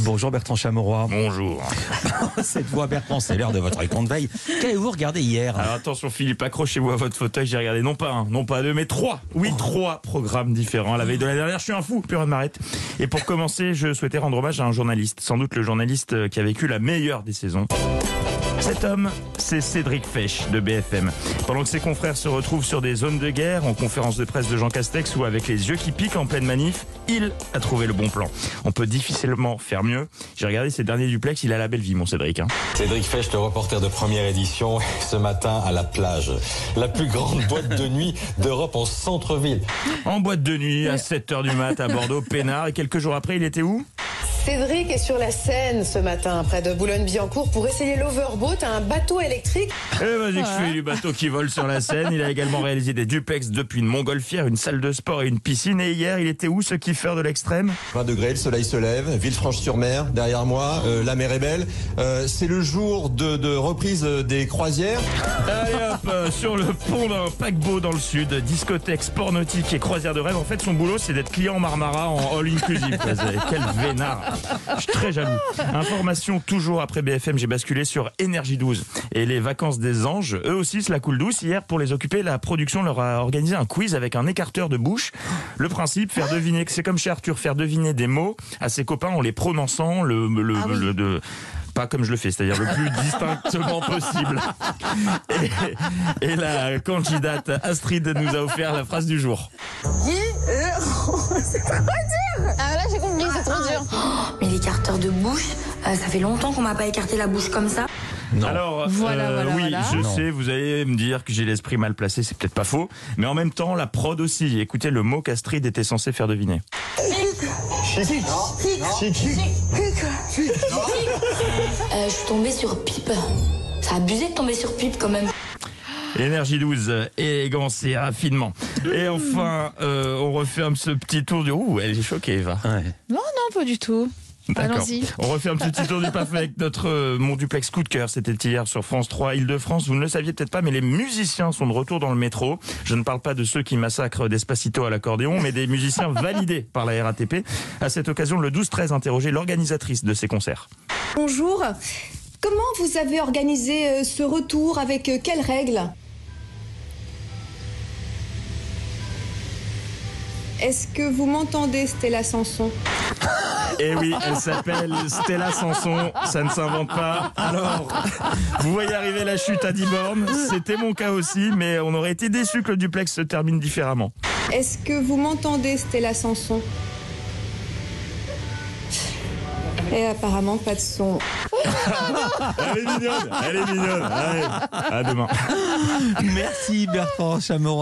Bonjour Bertrand Chamorroy. Bonjour. Cette voix Bertrand, c'est l'heure de votre compte veille. Qu'avez-vous regardé hier Alors attention Philippe, accrochez-vous à votre fauteuil, j'ai regardé non pas un, non pas deux, mais trois. Oui, trois programmes différents. La veille de la dernière, je suis un fou, plus rien ne m'arrête. Et pour commencer, je souhaitais rendre hommage à un journaliste, sans doute le journaliste qui a vécu la meilleure des saisons. Cet homme, c'est Cédric Fesch de BFM. Pendant que ses confrères se retrouvent sur des zones de guerre, en conférence de presse de Jean Castex ou avec les yeux qui piquent en pleine manif, il a trouvé le bon plan. On peut difficilement faire mieux. J'ai regardé ces derniers duplex, il a la belle vie, mon Cédric. Hein. Cédric Fesch, le reporter de première édition, ce matin à la plage. La plus grande boîte de nuit d'Europe en centre-ville. En boîte de nuit, à 7h du mat, à Bordeaux, Pénard. Et quelques jours après, il était où? Cédric est sur la Seine ce matin, près de Boulogne-Billancourt, pour essayer l'overboat, un bateau électrique. Eh vas-y que je fais du bateau qui vole sur la Seine. Il a également réalisé des duplex depuis une montgolfière, une salle de sport et une piscine. Et hier, il était où ce kiffeur de l'extrême? 20 degrés, le soleil se lève, Villefranche-sur-Mer, derrière moi, euh, la mer est belle. Euh, c'est le jour de, de reprise des croisières. Allez hop, euh, sur le pont d'un paquebot dans le sud, discothèque, sport nautique et croisière de rêve. En fait, son boulot, c'est d'être client en Marmara en all inclusive. Quel vénard. Je suis très jaloux. Information toujours après BFM, j'ai basculé sur Énergie 12. Et les vacances des anges, eux aussi, se la coule douce. Hier, pour les occuper, la production leur a organisé un quiz avec un écarteur de bouche. Le principe, faire deviner, c'est comme chez Arthur, faire deviner des mots à ses copains en les prononçant le, le, le de, pas comme je le fais, c'est-à-dire le plus distinctement possible. Et, et, la candidate Astrid nous a offert la phrase du jour. dur Ah là j'ai compris, c'est trop dur oh, Mais l'écarteur de bouche, euh, ça fait longtemps qu'on m'a pas écarté la bouche comme ça. Non. Alors, voilà, euh, voilà, oui, voilà. je Non. sais, vous allez me dire que j'ai l'esprit mal placé, c'est peut-être pas faux, mais en même temps, la prod aussi. Écoutez le mot qu'Astrid était censé faire deviner. Euh, je suis tombée sur pipe. Ça a abusé de tomber sur pipe quand même. Énergie 12, élégance et raffinement. Et enfin, euh, on referme ce petit tour du... Ouh, elle est choquée, Eva. Ouais. Non, non, pas du tout. D'accord. Allons-y. On referme ce petit tour du paf avec notre euh, Mon Duplex coup de cœur. C'était hier sur France 3 Île-de-France. Vous ne le saviez peut-être pas, mais les musiciens sont de retour dans le métro. Je ne parle pas de ceux qui massacrent Despacito à l'accordéon, mais des musiciens validés par la RATP. À cette occasion, le 12-13 interrogeait l'organisatrice de ces concerts. Bonjour. Comment vous avez organisé euh, ce retour? Avec euh, quelles règles? Est-ce que vous m'entendez, Stella Sanson Et oui, elle s'appelle Stella Sanson, ça ne s'invente pas. Alors, vous voyez arriver la chute à 10 bornes, c'était mon cas aussi, mais on aurait été déçus que le duplex se termine différemment. Est-ce que vous m'entendez, Stella Sanson Et apparemment pas de son. Elle est mignonne, elle est mignonne. Allez, à demain. Merci Bertrand Chamorroy.